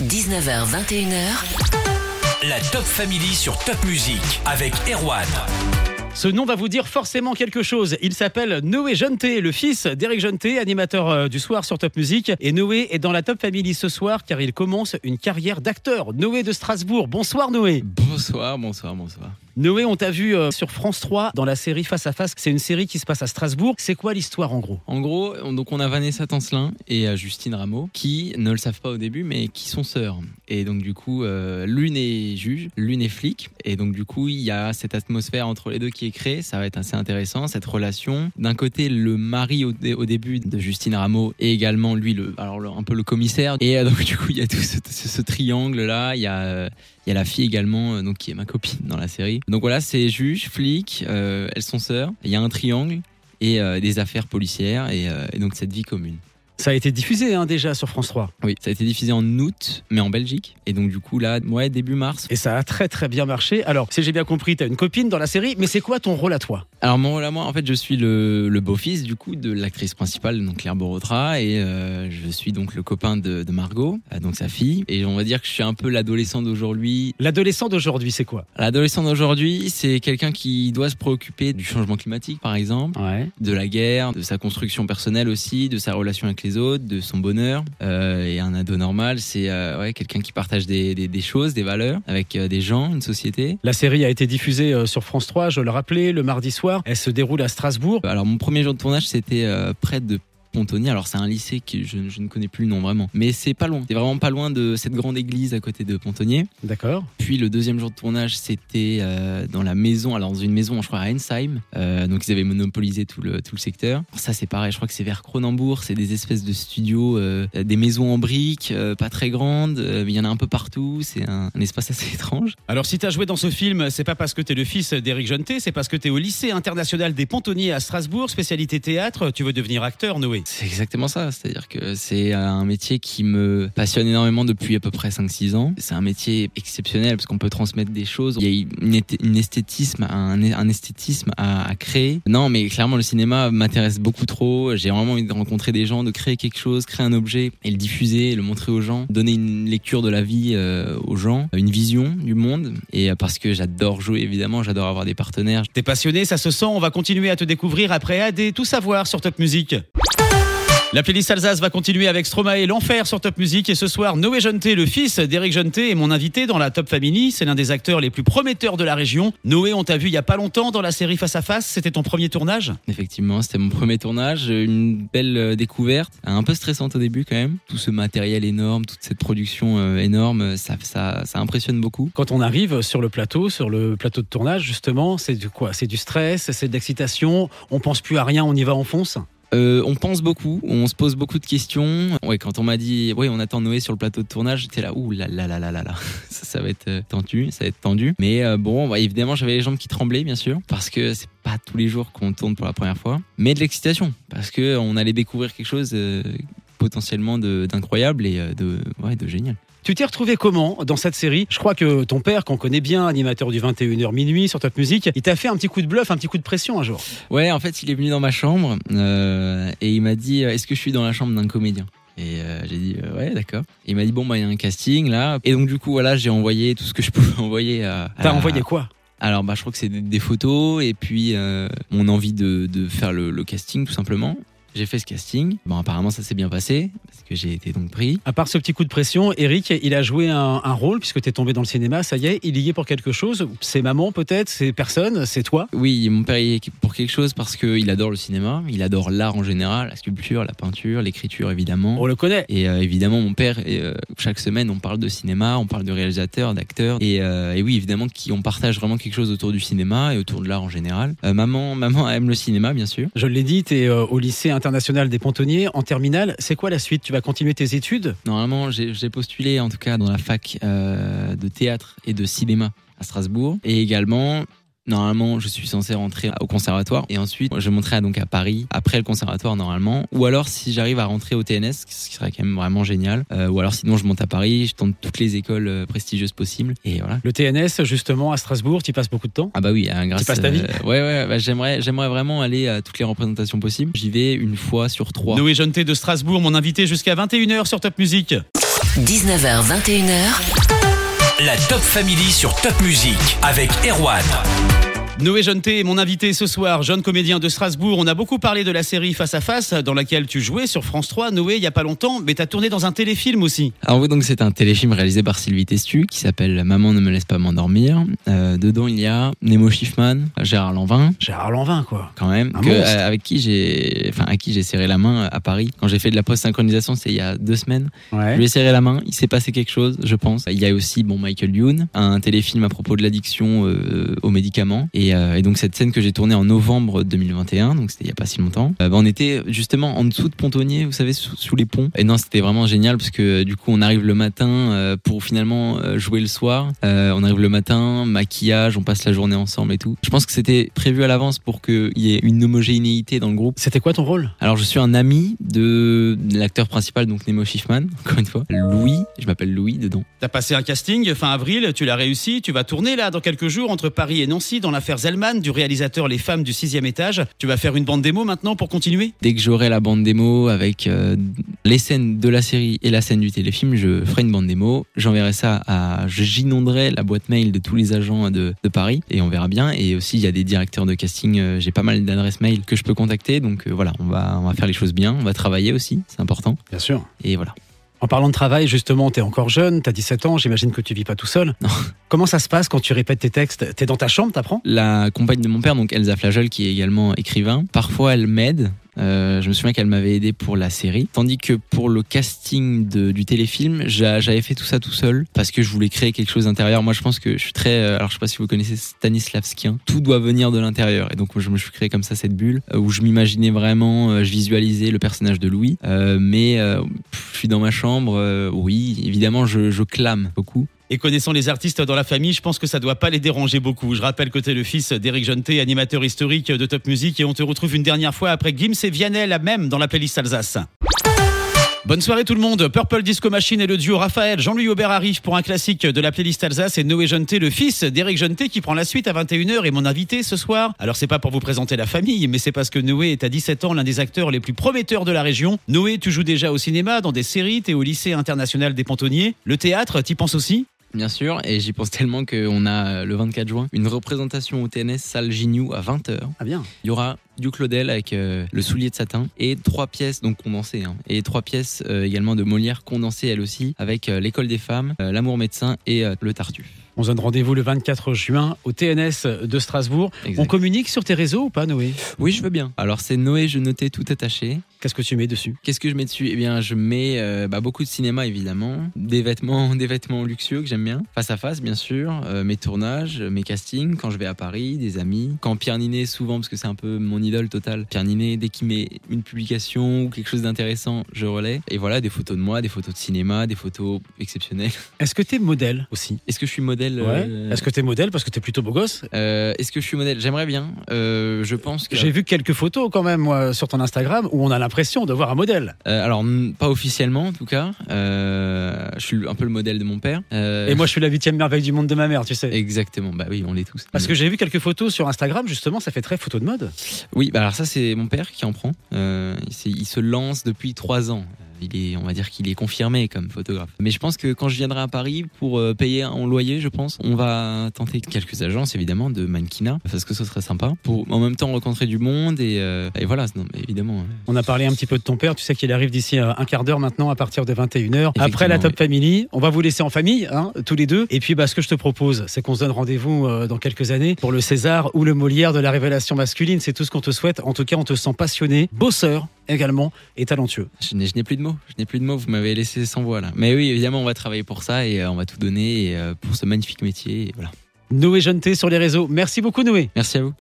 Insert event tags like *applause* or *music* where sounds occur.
19h, 21h. La Top Family sur Top Music avec Erwan. Ce nom va vous dire forcément quelque chose. Il s'appelle Noé Jeuneté, le fils d'Éric Jeuneté, animateur euh, du soir sur Top Music. Et Noé est dans la Top Family ce soir car il commence une carrière d'acteur. Noé de Strasbourg. Bonsoir Noé. Bonsoir, bonsoir, bonsoir. Noé, on t'a vu euh, sur France 3 dans la série Face à Face. C'est une série qui se passe à Strasbourg. C'est quoi l'histoire en gros? En gros, on- donc on a Vanessa Tancelin et euh, Justine Rameau qui ne le savent pas au début, mais qui sont sœurs. Et donc du coup, euh, l'une est juge, l'une est flic. Et donc du coup, il y a cette atmosphère entre les deux qui est créée. Ça va être assez intéressant cette relation. D'un côté, le mari au, dé- au début de Justine Rameau et également lui, le, alors le- un peu le commissaire. Et donc du coup, il y a tout ce, ce- ce triangle là. Il y a il y a la fille également, euh, donc qui est ma copine dans la série. Donc voilà, c'est juge, flic, euh, elles sont sœurs. Il y a un triangle et euh, des affaires policières et, et donc cette vie commune. Ça a été diffusé hein, déjà sur France 3. Oui, ça a été diffusé en août, mais en Belgique. Et donc du coup là, ouais, début mars. Et ça a très très bien marché. Alors, si j'ai bien compris, t'as une copine dans la série, mais c'est quoi ton rôle à toi? Alors mon rôle à moi, en fait, je suis le, le beau-fils du coup de l'actrice principale, donc Claire Borotra, et euh, je suis donc le copain de, de Margot, euh, donc sa fille. Et on va dire que je suis un peu l'adolescent d'aujourd'hui. L'adolescent d'aujourd'hui, c'est quoi? L'adolescent d'aujourd'hui, c'est quelqu'un qui doit se préoccuper du changement climatique, par exemple. Ouais. de la guerre, de sa construction personnelle aussi, de sa relation avec les autres, de son bonheur. Euh, et un ado normal, c'est euh, ouais, quelqu'un qui partage des, des- des choses, des valeurs avec euh, des gens, une société. La série a été diffusée sur France 3, je le rappelais, le mardi soir. Elle se déroule à Strasbourg. Alors mon premier jour de tournage, c'était près de Pontonnier. Alors c'est un lycée que je, je ne connais plus le nom vraiment, mais c'est pas loin. C'est vraiment pas loin de cette grande église à côté de Pontonnier. D'accord. Puis le deuxième jour de tournage, c'était euh, dans la maison, alors dans une maison, je crois à Ensheim. Euh, donc ils avaient monopolisé tout le, tout le secteur. Alors ça c'est pareil, je crois que c'est vers Cronenbourg, c'est des espèces de studios, euh, des maisons en briques, pas très grandes, mais il y en a un peu partout, c'est un, un espace assez étrange. Alors, si t'as joué dans ce film, c'est pas parce que t'es le fils d'Éric Jeuneté, c'est parce que t'es au lycée international des Pontonniers à Strasbourg, spécialité théâtre. Tu veux devenir acteur, Noé? C'est exactement ça, c'est-à-dire que c'est un métier qui me passionne énormément depuis à peu près 5-6 ans. C'est un métier exceptionnel parce qu'on peut transmettre des choses. Il y a une, esth- une esthétisme, un, esthétisme à, à créer. Non, mais clairement le cinéma m'intéresse beaucoup trop. J'ai vraiment envie de rencontrer des gens, de créer quelque chose, créer un objet et le diffuser, le montrer aux gens, donner une lecture de la vie euh, aux gens, une vision du monde. Et euh, parce que j'adore jouer évidemment, j'adore avoir des partenaires. T'es passionné, ça se sent. On va continuer à te découvrir après AD, tout savoir sur Top Music. La playlist Alsace va continuer avec Stromae et l'enfer sur Top Music. Et ce soir, Noé Jeuneté, le fils d'Éric Jeuneté, est mon invité dans la Top Family. C'est l'un des acteurs les plus prometteurs de la région. Noé, on t'a vu il y a pas longtemps dans la série Face à Face. C'était ton premier tournage? Effectivement, c'était mon premier tournage, une belle euh, découverte, un peu stressante au début quand même. Tout ce matériel énorme, toute cette production euh, énorme, ça, ça, ça impressionne beaucoup. Quand on arrive sur le plateau, sur le plateau de tournage, justement, c'est du quoi? C'est du stress, c'est de l'excitation. On pense plus à rien, on y va, on fonce? Euh, on pense beaucoup, on se pose beaucoup de questions. Ouais, quand on m'a dit, ouais, on attend Noé sur le plateau de tournage, j'étais là, ouh là là là là là là, *laughs* ça, ça va être euh, tendu, ça va être tendu. Mais euh, bon, bah, évidemment, j'avais les jambes qui tremblaient, bien sûr, parce que c'est pas tous les jours qu'on tourne pour la première fois, mais de l'excitation, parce que on allait découvrir quelque chose potentiellement d'incroyable et de, de génial. Tu t'es retrouvé comment dans cette série? Je crois que ton père, qu'on connaît bien, animateur du 21h minuit sur Top Music, il t'a fait un petit coup de bluff, un petit coup de pression un jour. Ouais, en fait, il est venu dans ma chambre euh, et il m'a dit Est-ce que je suis dans la chambre d'un comédien? Et euh, j'ai dit euh, ouais d'accord. Il m'a dit bon bah il y a un casting là et donc du coup voilà j'ai envoyé tout ce que je pouvais *laughs* envoyer à. T'as envoyé quoi? Alors bah je crois que c'est des, des photos et puis euh, mon envie de, de faire le, le casting tout simplement. J'ai fait ce casting. Bon apparemment ça s'est bien passé parce que j'ai été donc pris. À part ce petit coup de pression, Eric, il a joué un, un rôle puisque t'es tombé dans le cinéma, ça y est, il y est pour quelque chose. C'est maman peut-être, c'est personne, c'est toi? Oui, mon père y est pour quelque chose parce qu'il adore le cinéma, il adore l'art en général, la sculpture, la peinture, l'écriture évidemment. On le connaît. Et euh, évidemment, mon père, et, euh, chaque semaine, on parle de cinéma, on parle de réalisateurs, d'acteurs. Et, euh, et oui, évidemment, qui, on partage vraiment quelque chose autour du cinéma et autour de l'art en général. Maman, maman aime le cinéma, bien sûr. Je l'ai dit, t'es euh, au lycée international des Pontonniers en terminale. C'est quoi la suite? Tu vas continuer tes études? Normalement, j'ai postulé, en tout cas, dans la fac euh, de théâtre et de cinéma à Strasbourg. Et également, normalement, je suis censé rentrer au conservatoire et ensuite, je monterai donc à Paris après le conservatoire normalement. Ou alors, si j'arrive à rentrer au TNS, ce qui serait quand même vraiment génial. euh, ou alors, sinon, je monte à Paris, je tente toutes les écoles euh, prestigieuses possibles et voilà. Le TNS, justement, à Strasbourg, tu y passes beaucoup de temps? Ah bah oui, hein, grâce. passes ta vie? euh, Ouais ouais, bah j'aimerais j'aimerais vraiment aller à toutes les représentations possibles. J'y vais une fois sur trois. Noé Jeuneté de Strasbourg, mon invité jusqu'à 21h sur Top Music. 19h, 21h, La Top Family sur Top Music avec Erwan. Noé Jeuneté est mon invité ce soir, jeune comédien de Strasbourg. On a beaucoup parlé de la série Face à Face, dans laquelle tu jouais sur France 3, Noé, il y a pas longtemps, mais tu as tourné dans un téléfilm aussi. Alors oui, donc c'est un téléfilm réalisé par Sylvie Testu qui s'appelle Maman ne me laisse pas m'endormir. Euh, dedans il y a Nemo Schiffman, Gérard Lanvin Gérard Lanvin, quoi. quand même, que, euh, avec qui j'ai, enfin à qui j'ai serré la main à Paris quand j'ai fait de la post synchronisation, c'est il y a deux semaines. Je lui ai serré la main, il s'est passé quelque chose, je pense. Il y a aussi bon Michael Youn, un téléfilm à propos de l'addiction euh, aux médicaments, et, euh, et donc cette scène que j'ai tournée en novembre 2021, donc c'était il y a pas si longtemps. euh, bah, on était justement en dessous de Pontonnier, vous savez, sous, sous les ponts. Et non, c'était vraiment génial parce que euh, du coup on arrive le matin euh, pour finalement jouer le soir. Euh, on arrive le matin, maquillage, on passe la journée ensemble et tout. Je pense que c'était prévu à l'avance pour qu'il y ait une homogénéité dans le groupe. C'était quoi ton rôle? Alors je suis un ami de l'acteur principal, donc Nemo Schiffman, *laughs* encore une fois. Louis, je m'appelle Louis dedans. T'as passé un casting fin avril, tu l'as réussi, tu vas tourner là dans quelques jours entre Paris et Nancy dans l'affaire Zellman du réalisateur Les Femmes du sixième étage. Tu vas faire une bande démo maintenant pour continuer? Dès que j'aurai la bande démo avec euh, les scènes de la série et la scène du téléfilm, je ferai une bande démo. J'enverrai ça à. J'inonderai la boîte mail de tous les agents de, de Paris et on verra bien. Et aussi, il y a des directeurs de casting. euh, J'ai pas mal d'adresses mail que je peux contacter. Donc euh, voilà, on va, on va faire les choses bien. On va travailler aussi, c'est important. Bien sûr. Et voilà. En parlant de travail, justement, t'es encore jeune, t'as 17 ans, j'imagine que tu vis pas tout seul. Non. Comment ça se passe quand tu répètes tes textes? T'es dans ta chambre, t'apprends? La compagne de mon père, donc Elsa Flagel, qui est également écrivain, parfois elle m'aide. Euh, je me souviens qu'elle m'avait aidé pour la série. Tandis que pour le casting de- du téléfilm, j'a- j'avais fait tout ça tout seul parce que je voulais créer quelque chose d'intérieur. Moi, je pense que je suis très. euh, Alors, je sais pas si vous connaissez Stanislavskien. Tout doit venir de l'intérieur. Et donc, je me suis créé comme ça cette bulle euh, où je m'imaginais vraiment, je visualisais le personnage de Louis. Euh, mais euh, je suis dans ma chambre. oui, évidemment, je, je clame beaucoup. Et connaissant les artistes dans la famille, je pense que ça doit pas les déranger beaucoup. Je rappelle que t'es le fils d'Éric Jeuneté, animateur historique de Top Music, et on te retrouve une dernière fois après Gims et Vianney, la même dans la playlist Alsace. Bonne soirée tout le monde. Purple Disco Machine et le duo Raphaël, Jean-Louis Aubert arrive pour un classique de la playlist Alsace et Noé Jeuneté, le fils d'Éric Jeuneté qui prend la suite à 21h et mon invité ce soir. Alors c'est pas pour vous présenter la famille, mais c'est parce que Noé est à 17 ans l'un des acteurs les plus prometteurs de la région. Noé, tu joues déjà au cinéma, dans des séries, t'es au lycée international des Pontonniers. Le théâtre, t'y penses aussi? Bien sûr, et j'y pense tellement qu'on a euh, le 24 juin une représentation au TNS salle Gignoux à 20h. Ah bien. Il y aura du Claudel avec euh, le soulier de satin et trois pièces donc condensées hein, et trois pièces euh, également de Molière condensées elle aussi avec euh, l'école des femmes, l'amour médecin et le Tartuffe. On se donne rendez-vous le 24 juin au TNS de Strasbourg. Exact. On communique sur tes réseaux ou pas, Noé? Oui, je veux bien. Alors c'est Noé, je notais tout attaché. Qu'est-ce que tu mets dessus? Qu'est-ce que je mets dessus? Eh bien, je mets euh, bah, beaucoup de cinéma évidemment, des vêtements, *laughs* des vêtements luxueux que j'aime bien, face à face bien sûr, euh, mes tournages, mes castings quand je vais à Paris, des amis. Quand Pierre Ninet souvent parce que c'est un peu mon idole totale. Pierre Ninet dès qu'il met une publication ou quelque chose d'intéressant, je relais. Et voilà, des photos de moi, des photos de cinéma, des photos exceptionnelles. Est-ce que t'es modèle aussi? Est-ce que je suis modèle? Euh, Est-ce que t'es modèle parce que t'es plutôt beau gosse? Euh, Est-ce que je suis modèle? J'aimerais bien. Euh, je pense que. J'ai vu quelques photos quand même moi, sur ton Instagram où on a l'impression de voir un modèle. Alors pas officiellement en tout cas. Je suis un peu le modèle de mon père. Et moi je suis la huitième merveille du monde de ma mère, tu sais. Exactement, bah oui, on l'est tous. Parce que j'ai vu quelques photos sur Instagram, justement, ça fait très photo de mode. Oui, bah alors ça c'est mon père qui en prend. Il se lance depuis trois ans. Il est, on va dire qu'il est confirmé comme photographe. Mais je pense que quand je viendrai à Paris pour euh, payer un loyer, je pense, on va tenter quelques agences évidemment de mannequinat parce que ce serait sympa pour en même temps rencontrer du monde et, euh, et voilà, non, mais évidemment. euh, On a parlé un petit peu de ton père, tu sais qu'il arrive d'ici euh, un quart d'heure maintenant à partir de 21h. Après la Top Family, on va vous laisser en famille, hein, tous les deux. Et puis bah, ce que je te propose, c'est qu'on se donne rendez-vous dans quelques années pour le César ou le Molière de la révélation masculine. C'est tout ce qu'on te souhaite. En tout cas, on te sent passionné, bosseur également et talentueux. Je n'ai je n'ai plus de mots. Je n'ai plus de mots. Vous m'avez laissé sans voix là. Mais oui, évidemment, on va travailler pour ça et euh, on va tout donner et, euh, pour ce magnifique métier. Et voilà. Noé Jeuneté sur les réseaux. Merci beaucoup Noé. Merci à vous.